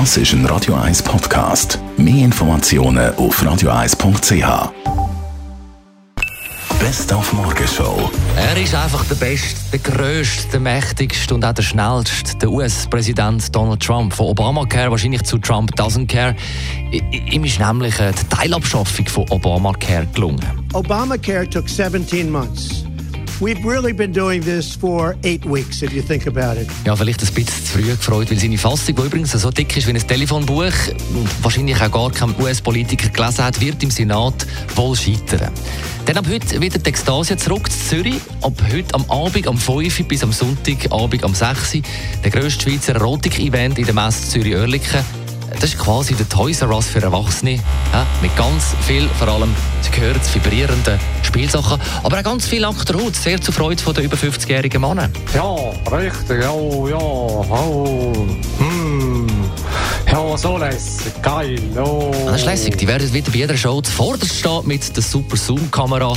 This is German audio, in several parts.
Das ist ein Radio 1 Podcast. Mehr Informationen auf radio1.ch. Best auf Morgenshow. Er ist einfach der Beste, der Größte, der Mächtigste und auch der Schnellste. Der US-Präsident Donald Trump. Von Obamacare wahrscheinlich zu Trump doesn't care. Ihm ist nämlich äh, die Teilabschaffung von Obamacare gelungen. Obamacare took 17 months. We've really been doing this for eight weeks, if you think about it. Ja, vielleicht ein bisschen zu früh gefreut, weil seine Fassung, die übrigens so dick ist wie ein Telefonbuch und wahrscheinlich auch gar kein US-Politiker gelesen hat, wird im Senat wohl scheitern. Dann ab heute wieder die Ekstasia zurück zu Zürich. Ab heute am Abend, am 5 bis am Sonntagabend am 6 der grösste Schweizer Erotik-Event in der Messe Zürich-Oerlikon. Das ist quasi der Toys R Us für Erwachsene. Ja, mit ganz viel, vor allem, Sie gehört vibrierenden Spielsachen, aber auch ganz viel Achterhut. Sehr zur Freude den über 50-jährigen Männern. Ja, richtig, ja, ja, oh, hm. Lässig, geil, oh. Das ist lässig. Die werden wieder bei jeder Show zuvorderst stehen mit der super Zoom-Kamera.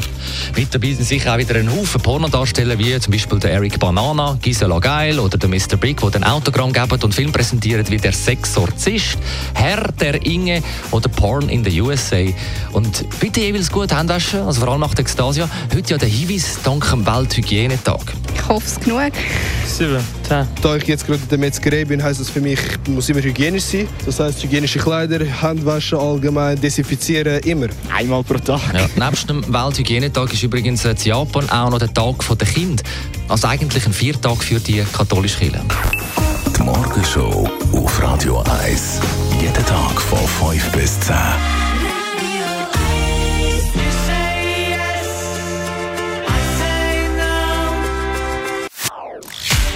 Mit dabei sind sicher auch wieder ein Haufen Pornodarsteller, wie zum Beispiel der Eric Banana, Gisela Geil oder der Mr. Big, die den Autogramm geben und Film präsentieren wie der Sexorzist, Herr der Inge oder Porn in the USA. Und bitte jeweils gut Handwaschen, also vor allem nach der Ekstasia. Heute ja der Hinweis dank dem Welthygienetag. Ich hoffe es genug. Sieben, zehn. Da ich jetzt gerade in der Metzgerei bin, heißt das für mich, ich muss immer hygienisch sein. Das heißt hygienische Kleider, Handwaschen allgemein, desinfizieren, immer. Einmal pro Tag. Ja, nebst dem Welthygienetag ist übrigens in Japan auch noch der Tag der Kind. Also eigentlich ein Viertag für die katholische Kirche. Die Morgenshow auf Radio 1. Jeden Tag von 5 bis 10.